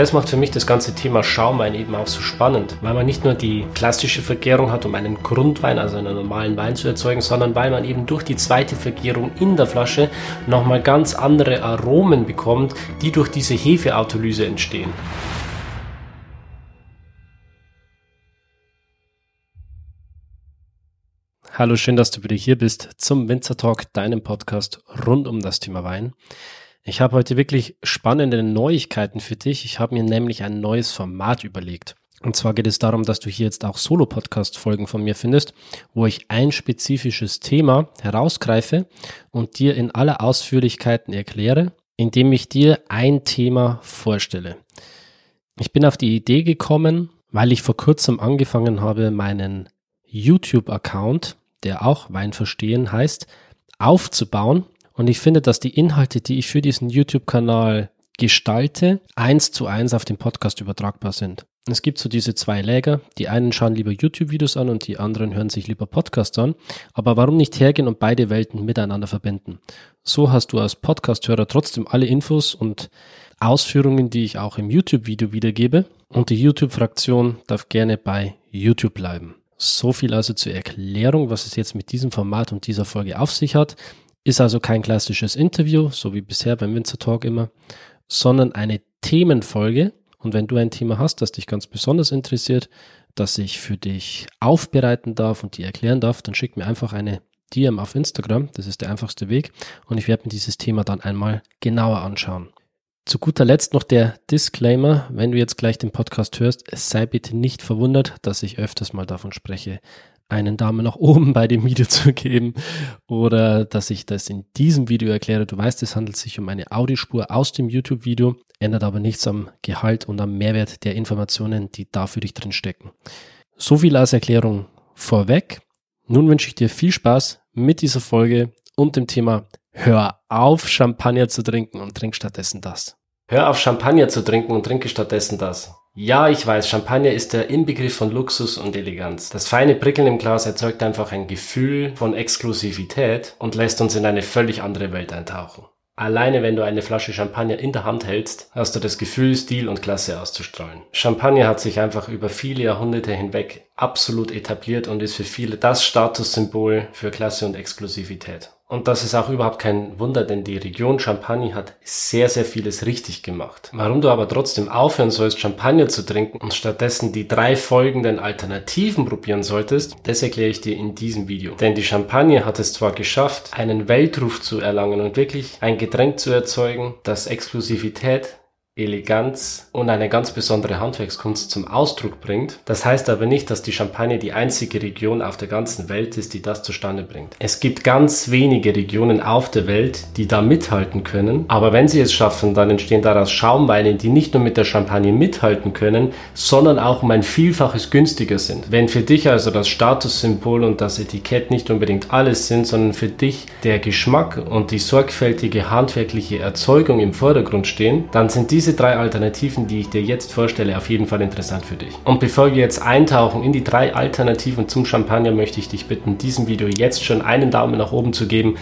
das macht für mich das ganze Thema Schaumwein eben auch so spannend, weil man nicht nur die klassische Vergärung hat, um einen Grundwein, also einen normalen Wein zu erzeugen, sondern weil man eben durch die zweite Vergärung in der Flasche nochmal ganz andere Aromen bekommt, die durch diese Hefeautolyse entstehen. Hallo, schön, dass du wieder hier bist zum Winzer Talk, deinem Podcast rund um das Thema Wein. Ich habe heute wirklich spannende Neuigkeiten für dich. Ich habe mir nämlich ein neues Format überlegt. Und zwar geht es darum, dass du hier jetzt auch Solo-Podcast-Folgen von mir findest, wo ich ein spezifisches Thema herausgreife und dir in aller Ausführlichkeiten erkläre, indem ich dir ein Thema vorstelle. Ich bin auf die Idee gekommen, weil ich vor kurzem angefangen habe, meinen YouTube-Account der auch Wein verstehen heißt, aufzubauen. Und ich finde, dass die Inhalte, die ich für diesen YouTube-Kanal gestalte, eins zu eins auf den Podcast übertragbar sind. Es gibt so diese zwei Läger. Die einen schauen lieber YouTube-Videos an und die anderen hören sich lieber Podcasts an. Aber warum nicht hergehen und beide Welten miteinander verbinden? So hast du als Podcast-Hörer trotzdem alle Infos und Ausführungen, die ich auch im YouTube-Video wiedergebe. Und die YouTube-Fraktion darf gerne bei YouTube bleiben. So viel also zur Erklärung, was es jetzt mit diesem Format und dieser Folge auf sich hat. Ist also kein klassisches Interview, so wie bisher beim Winzer Talk immer, sondern eine Themenfolge. Und wenn du ein Thema hast, das dich ganz besonders interessiert, das ich für dich aufbereiten darf und dir erklären darf, dann schick mir einfach eine DM auf Instagram. Das ist der einfachste Weg. Und ich werde mir dieses Thema dann einmal genauer anschauen. Zu guter Letzt noch der Disclaimer, wenn du jetzt gleich den Podcast hörst, sei bitte nicht verwundert, dass ich öfters mal davon spreche, einen Daumen nach oben bei dem Video zu geben oder dass ich das in diesem Video erkläre. Du weißt, es handelt sich um eine Audiospur aus dem YouTube-Video, ändert aber nichts am Gehalt und am Mehrwert der Informationen, die da für dich drin stecken. So viel als Erklärung vorweg. Nun wünsche ich dir viel Spaß mit dieser Folge und dem Thema Hör auf, Champagner zu trinken und trink stattdessen das. Hör auf, Champagner zu trinken und trinke stattdessen das. Ja, ich weiß, Champagner ist der Inbegriff von Luxus und Eleganz. Das feine Prickeln im Glas erzeugt einfach ein Gefühl von Exklusivität und lässt uns in eine völlig andere Welt eintauchen. Alleine wenn du eine Flasche Champagner in der Hand hältst, hast du das Gefühl, Stil und Klasse auszustrahlen. Champagner hat sich einfach über viele Jahrhunderte hinweg absolut etabliert und ist für viele das Statussymbol für Klasse und Exklusivität. Und das ist auch überhaupt kein Wunder, denn die Region Champagne hat sehr, sehr vieles richtig gemacht. Warum du aber trotzdem aufhören sollst, Champagner zu trinken und stattdessen die drei folgenden Alternativen probieren solltest, das erkläre ich dir in diesem Video. Denn die Champagne hat es zwar geschafft, einen Weltruf zu erlangen und wirklich ein Getränk zu erzeugen, das Exklusivität Eleganz und eine ganz besondere Handwerkskunst zum Ausdruck bringt. Das heißt aber nicht, dass die Champagne die einzige Region auf der ganzen Welt ist, die das zustande bringt. Es gibt ganz wenige Regionen auf der Welt, die da mithalten können, aber wenn sie es schaffen, dann entstehen daraus Schaumweine, die nicht nur mit der Champagne mithalten können, sondern auch um ein Vielfaches günstiger sind. Wenn für dich also das Statussymbol und das Etikett nicht unbedingt alles sind, sondern für dich der Geschmack und die sorgfältige handwerkliche Erzeugung im Vordergrund stehen, dann sind diese diese drei Alternativen, die ich dir jetzt vorstelle, auf jeden Fall interessant für dich. Und bevor wir jetzt eintauchen in die drei Alternativen zum Champagner, möchte ich dich bitten, diesem Video jetzt schon einen Daumen nach oben zu geben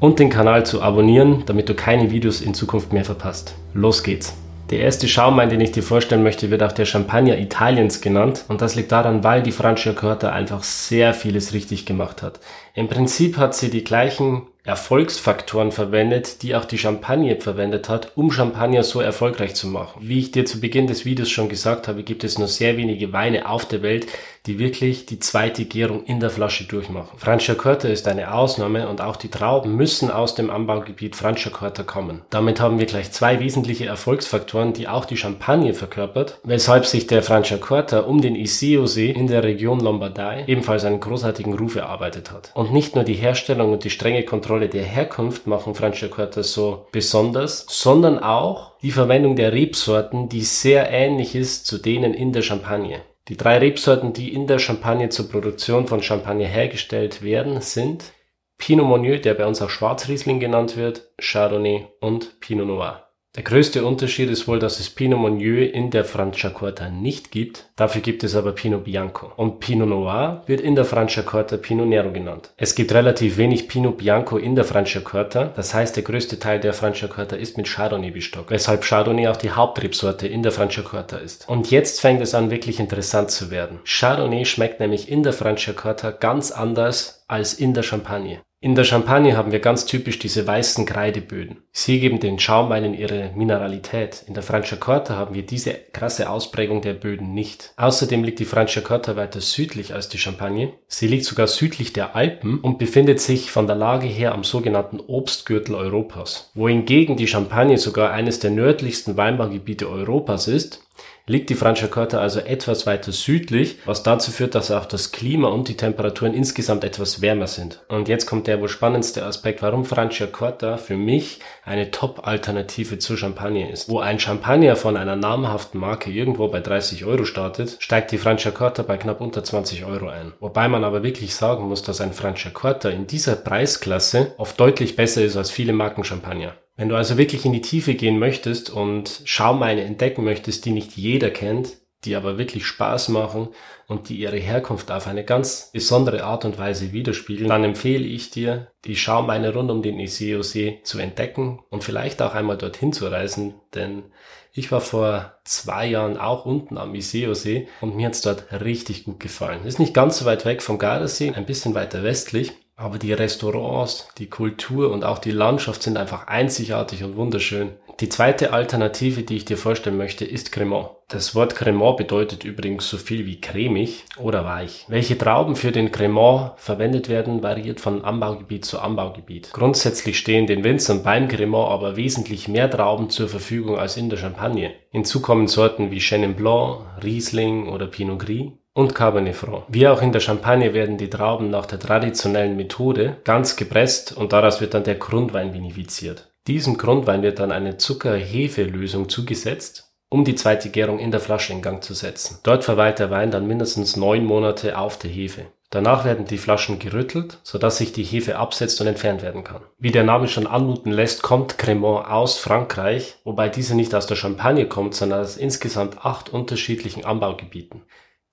und den Kanal zu abonnieren, damit du keine Videos in Zukunft mehr verpasst. Los geht's! Der erste Schaumwein, den ich dir vorstellen möchte, wird auch der Champagner Italiens genannt. Und das liegt daran, weil die Franciacorta einfach sehr vieles richtig gemacht hat. Im Prinzip hat sie die gleichen Erfolgsfaktoren verwendet, die auch die Champagne verwendet hat, um Champagner so erfolgreich zu machen. Wie ich dir zu Beginn des Videos schon gesagt habe, gibt es nur sehr wenige Weine auf der Welt, die wirklich die zweite Gärung in der Flasche durchmachen. Franciacorta ist eine Ausnahme und auch die Trauben müssen aus dem Anbaugebiet Franciacorta kommen. Damit haben wir gleich zwei wesentliche Erfolgsfaktoren, die auch die Champagne verkörpert, weshalb sich der Franciacorta um den Iseo-See in der Region Lombardei ebenfalls einen großartigen Ruf erarbeitet hat. Und nicht nur die Herstellung und die strenge Kontrolle der Herkunft machen Franciacorta so besonders, sondern auch die Verwendung der Rebsorten, die sehr ähnlich ist zu denen in der Champagne. Die drei Rebsorten, die in der Champagne zur Produktion von Champagner hergestellt werden, sind Pinot Meunier, der bei uns auch Schwarzriesling genannt wird, Chardonnay und Pinot Noir. Der größte Unterschied ist wohl, dass es Pinot Meunier in der Franciacorta nicht gibt. Dafür gibt es aber Pinot Bianco. Und Pinot Noir wird in der Franciacorta Pinot Nero genannt. Es gibt relativ wenig Pinot Bianco in der Franciacorta. Das heißt, der größte Teil der Franciacorta ist mit Chardonnay bestockt. Weshalb Chardonnay auch die Hauptrebsorte in der Franciacorta ist. Und jetzt fängt es an, wirklich interessant zu werden. Chardonnay schmeckt nämlich in der Franciacorta ganz anders als in der Champagne. In der Champagne haben wir ganz typisch diese weißen Kreideböden. Sie geben den Schaumweinen ihre Mineralität. In der Franciacorta haben wir diese krasse Ausprägung der Böden nicht. Außerdem liegt die Franciacorta weiter südlich als die Champagne. Sie liegt sogar südlich der Alpen und befindet sich von der Lage her am sogenannten Obstgürtel Europas. Wohingegen die Champagne sogar eines der nördlichsten Weinbaugebiete Europas ist, liegt die Franciacorta also etwas weiter südlich, was dazu führt, dass auch das Klima und die Temperaturen insgesamt etwas wärmer sind. Und jetzt kommt der wohl spannendste Aspekt, warum Franciacorta für mich eine Top-Alternative zur Champagne ist. Wo ein Champagner von einer namhaften Marke irgendwo bei 30 Euro startet, steigt die Franciacorta bei knapp unter 20 Euro ein. Wobei man aber wirklich sagen muss, dass ein Franciacorta in dieser Preisklasse oft deutlich besser ist als viele Marken Champagner. Wenn du also wirklich in die Tiefe gehen möchtest und Schaumweine entdecken möchtest, die nicht jeder kennt, die aber wirklich Spaß machen und die ihre Herkunft auf eine ganz besondere Art und Weise widerspiegeln, dann empfehle ich dir, die Schaumweine rund um den Iseo-See zu entdecken und vielleicht auch einmal dorthin zu reisen, denn ich war vor zwei Jahren auch unten am Iseo-See und mir hat's dort richtig gut gefallen. Ist nicht ganz so weit weg vom Gardasee, ein bisschen weiter westlich, aber die Restaurants, die Kultur und auch die Landschaft sind einfach einzigartig und wunderschön. Die zweite Alternative, die ich dir vorstellen möchte, ist Cremant. Das Wort Cremant bedeutet übrigens so viel wie cremig oder weich. Welche Trauben für den Cremant verwendet werden, variiert von Anbaugebiet zu Anbaugebiet. Grundsätzlich stehen den Winzern beim Cremant aber wesentlich mehr Trauben zur Verfügung als in der Champagne. Hinzu kommen Sorten wie Chenin Blanc, Riesling oder Pinot Gris und Cabernet Franc. Wie auch in der Champagne werden die Trauben nach der traditionellen Methode ganz gepresst und daraus wird dann der Grundwein vinifiziert. Diesem Grundwein wird dann eine Zucker-Hefe-Lösung zugesetzt, um die zweite Gärung in der Flasche in Gang zu setzen. Dort verweilt der Wein dann mindestens neun Monate auf der Hefe. Danach werden die Flaschen gerüttelt, sodass sich die Hefe absetzt und entfernt werden kann. Wie der Name schon anmuten lässt, kommt Cremant aus Frankreich, wobei diese nicht aus der Champagne kommt, sondern aus insgesamt acht unterschiedlichen Anbaugebieten.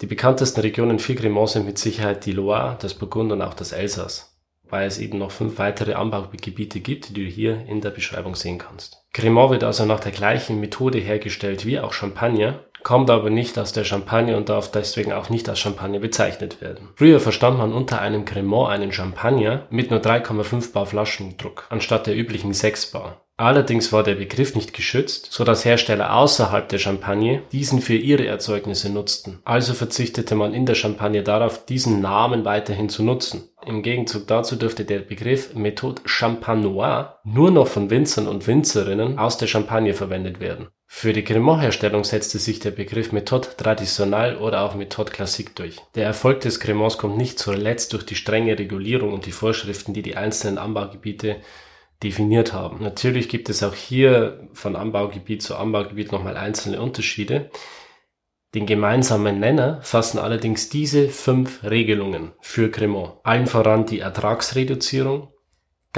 Die bekanntesten Regionen für Cremant sind mit Sicherheit die Loire, das Burgund und auch das Elsass, weil es eben noch fünf weitere Anbaugebiete gibt, die du hier in der Beschreibung sehen kannst. Cremant wird also nach der gleichen Methode hergestellt wie auch Champagner, kommt aber nicht aus der Champagne und darf deswegen auch nicht als Champagner bezeichnet werden. Früher verstand man unter einem Cremant einen Champagner mit nur 3,5 Bar Flaschendruck anstatt der üblichen 6 Bar. Allerdings war der Begriff nicht geschützt, so dass Hersteller außerhalb der Champagne diesen für ihre Erzeugnisse nutzten. Also verzichtete man in der Champagne darauf, diesen Namen weiterhin zu nutzen. Im Gegenzug dazu dürfte der Begriff Methode Champagnoise nur noch von Winzern und Winzerinnen aus der Champagne verwendet werden. Für die Cremant-Herstellung setzte sich der Begriff Methode traditionnelle oder auch Methode classique durch. Der Erfolg des Cremants kommt nicht zuletzt durch die strenge Regulierung und die Vorschriften, die die einzelnen Anbaugebiete definiert haben. Natürlich gibt es auch hier von Anbaugebiet zu Anbaugebiet nochmal einzelne Unterschiede. Den gemeinsamen Nenner fassen allerdings diese fünf Regelungen für Cremant. Allen voran die Ertragsreduzierung,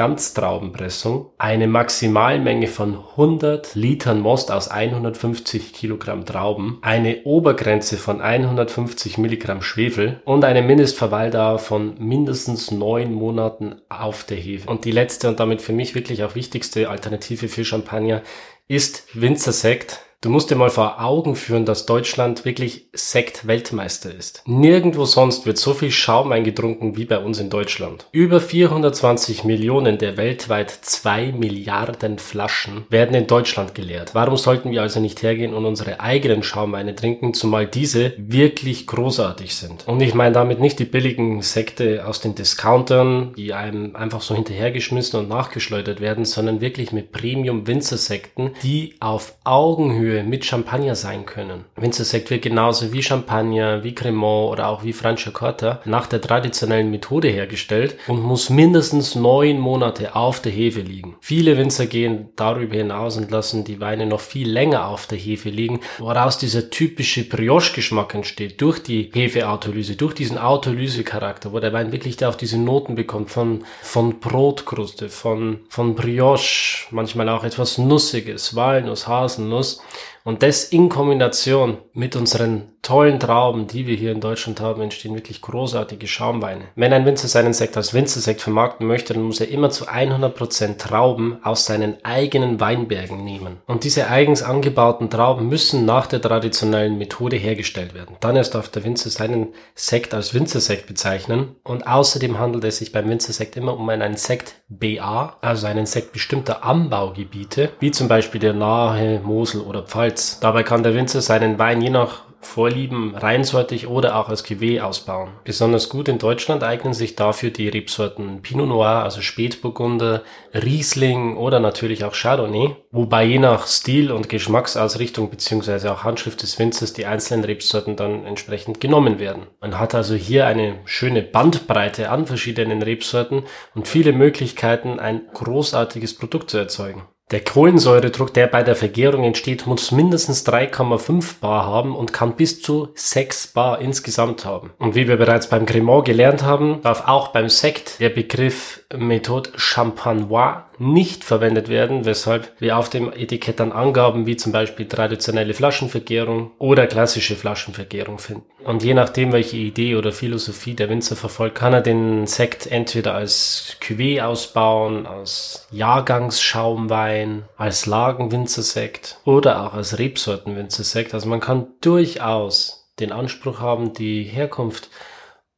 Ganztraubenpressung, eine Maximalmenge von 100 Litern Most aus 150 Kilogramm Trauben, eine Obergrenze von 150 Milligramm Schwefel und eine Mindestverweildauer von mindestens neun Monaten auf der Hefe. Und die letzte und damit für mich wirklich auch wichtigste Alternative für Champagner ist Winzersekt Du musst dir mal vor Augen führen, dass Deutschland wirklich Sekt-Weltmeister ist. Nirgendwo sonst wird so viel Schaum eingetrunken wie bei uns in Deutschland. Über 420 Millionen der weltweit 2 Milliarden Flaschen werden in Deutschland geleert. Warum sollten wir also nicht hergehen und unsere eigenen Schaumweine trinken, zumal diese wirklich großartig sind? Und ich meine damit nicht die billigen Sekte aus den Discountern, die einem einfach so hinterhergeschmissen und nachgeschleudert werden, sondern wirklich mit Premium-Winzersekten, die auf Augenhöhe Augenhöhe mit Champagner sein können. Winzersekt wird genauso wie Champagner, wie Cremant oder auch wie Franciacorta nach der traditionellen Methode hergestellt und muss mindestens neun Monate auf der Hefe liegen. Viele Winzer gehen darüber hinaus und lassen die Weine noch viel länger auf der Hefe liegen, woraus dieser typische Brioche-Geschmack entsteht durch die Hefeautolyse, durch diesen Autolyse-Charakter, wo der Wein wirklich auf diese Noten bekommt von, von Brotkruste, von, von Brioche, manchmal auch etwas Nussiges, Walnuss, Haselnuss und das in Kombination mit unseren tollen Trauben, die wir hier in Deutschland haben, entstehen wirklich großartige Schaumweine. Wenn ein Winzer seinen Sekt als Winzersekt vermarkten möchte, dann muss er immer zu 100% Trauben aus seinen eigenen Weinbergen nehmen. Und diese eigens angebauten Trauben müssen nach der traditionellen Methode hergestellt werden. Dann erst darf der Winzer seinen Sekt als Winzersekt bezeichnen. Und außerdem handelt es sich beim Winzersekt immer um einen Sekt BA, also einen Sekt bestimmter Anbaugebiete, wie zum Beispiel der nahe Mosel oder Pfalz Holz. Dabei kann der Winzer seinen Wein je nach Vorlieben reinsortig oder auch als Cuvée ausbauen. Besonders gut in Deutschland eignen sich dafür die Rebsorten Pinot Noir, also Spätburgunder, Riesling oder natürlich auch Chardonnay, wobei je nach Stil und Geschmacksausrichtung beziehungsweise auch Handschrift des Winzers die einzelnen Rebsorten dann entsprechend genommen werden. Man hat also hier eine schöne Bandbreite an verschiedenen Rebsorten und viele Möglichkeiten, ein großartiges Produkt zu erzeugen. Der Kohlensäuredruck, der bei der Vergärung entsteht, muss mindestens 3,5 bar haben und kann bis zu 6 bar insgesamt haben. Und wie wir bereits beim Cremant gelernt haben, darf auch beim Sekt der Begriff Methode Champanois nicht verwendet werden, weshalb wir auf dem Etikett dann Angaben wie zum Beispiel traditionelle Flaschenvergärung oder klassische Flaschenvergärung finden. Und je nachdem, welche Idee oder Philosophie der Winzer verfolgt, kann er den Sekt entweder als Cuvée ausbauen, als Jahrgangsschaumwein, als Lagenwinzersekt oder auch als Rebsortenwinzersekt. Also man kann durchaus den Anspruch haben, die Herkunft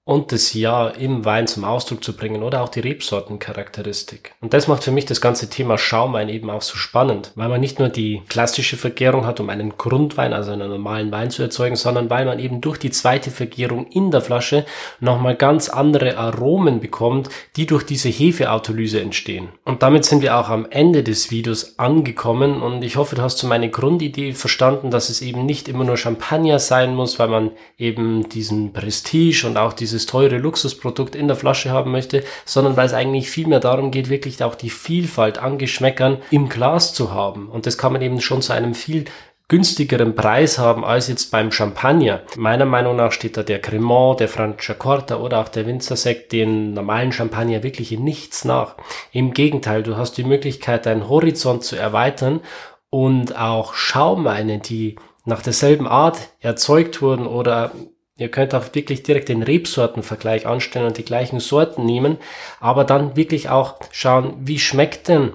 und das Jahr im Wein zum Ausdruck zu bringen oder auch die Rebsortencharakteristik. Und das macht für mich das ganze Thema Schaumwein eben auch so spannend, weil man nicht nur die klassische Vergärung hat, um einen Grundwein, also einen normalen Wein zu erzeugen, sondern weil man eben durch die zweite Vergärung in der Flasche nochmal ganz andere Aromen bekommt, die durch diese Hefeautolyse entstehen. Und damit sind wir auch am Ende des Videos angekommen und ich hoffe, du hast so meine Grundidee verstanden, dass es eben nicht immer nur Champagner sein muss, weil man eben diesen Prestige und auch diese dieses teure Luxusprodukt in der Flasche haben möchte, sondern weil es eigentlich viel mehr darum geht, wirklich auch die Vielfalt an Geschmäckern im Glas zu haben. Und das kann man eben schon zu einem viel günstigeren Preis haben als jetzt beim Champagner. Meiner Meinung nach steht da der Cremant, der Franciacorta oder auch der Winzersekt den normalen Champagner wirklich in nichts nach. Im Gegenteil, du hast die Möglichkeit, deinen Horizont zu erweitern und auch Schaumweine, die nach derselben Art erzeugt wurden oder Ihr könnt auch wirklich direkt den Rebsortenvergleich anstellen und die gleichen Sorten nehmen, aber dann wirklich auch schauen, wie schmeckt denn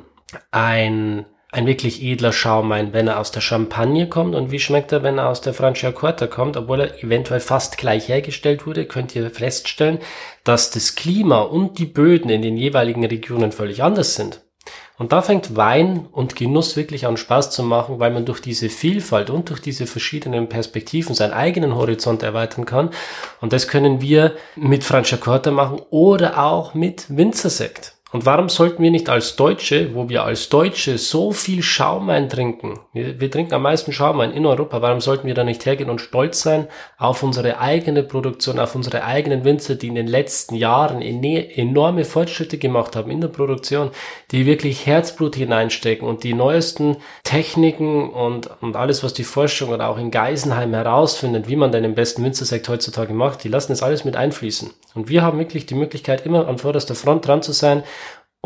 ein, ein wirklich edler Schaumwein, wenn er aus der Champagne kommt und wie schmeckt er, wenn er aus der Franciacorta kommt, obwohl er eventuell fast gleich hergestellt wurde, könnt ihr feststellen, dass das Klima und die Böden in den jeweiligen Regionen völlig anders sind. Und da fängt Wein und Genuss wirklich an Spaß zu machen, weil man durch diese Vielfalt und durch diese verschiedenen Perspektiven seinen eigenen Horizont erweitern kann. Und das können wir mit Franciacorta machen oder auch mit Winzersekt. Und warum sollten wir nicht als Deutsche, wo wir als Deutsche so viel Schaumwein trinken, wir, wir, trinken am meisten Schaumwein in Europa, warum sollten wir da nicht hergehen und stolz sein auf unsere eigene Produktion, auf unsere eigenen Winzer, die in den letzten Jahren enorme Fortschritte gemacht haben in der Produktion, die wirklich Herzblut hineinstecken und die neuesten Techniken und, und alles, was die Forschung oder auch in Geisenheim herausfindet, wie man denn den besten Winzersekt heutzutage macht, die lassen das alles mit einfließen. Und wir haben wirklich die Möglichkeit, immer an vorderster Front dran zu sein,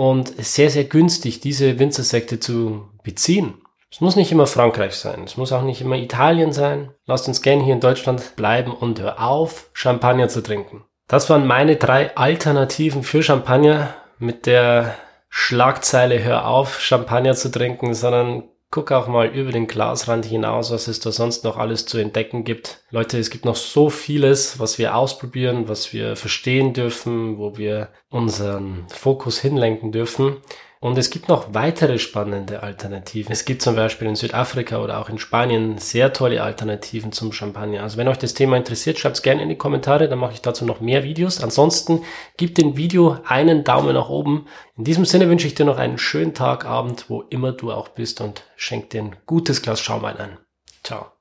und sehr, sehr günstig, diese Winzersekte zu beziehen. Es muss nicht immer Frankreich sein, es muss auch nicht immer Italien sein. Lasst uns gerne hier in Deutschland bleiben und hör auf, Champagner zu trinken. Das waren meine drei Alternativen für Champagner mit der Schlagzeile Hör auf, Champagner zu trinken, sondern Guck auch mal über den Glasrand hinaus, was es da sonst noch alles zu entdecken gibt. Leute, es gibt noch so vieles, was wir ausprobieren, was wir verstehen dürfen, wo wir unseren Fokus hinlenken dürfen. Und es gibt noch weitere spannende Alternativen. Es gibt zum Beispiel in Südafrika oder auch in Spanien sehr tolle Alternativen zum Champagner. Also wenn euch das Thema interessiert, schreibt es gerne in die Kommentare, dann mache ich dazu noch mehr Videos. Ansonsten gebt dem Video einen Daumen nach oben. In diesem Sinne wünsche ich dir noch einen schönen Tag, Abend, wo immer du auch bist und schenk dir ein gutes Glas Schaumwein ein. Ciao.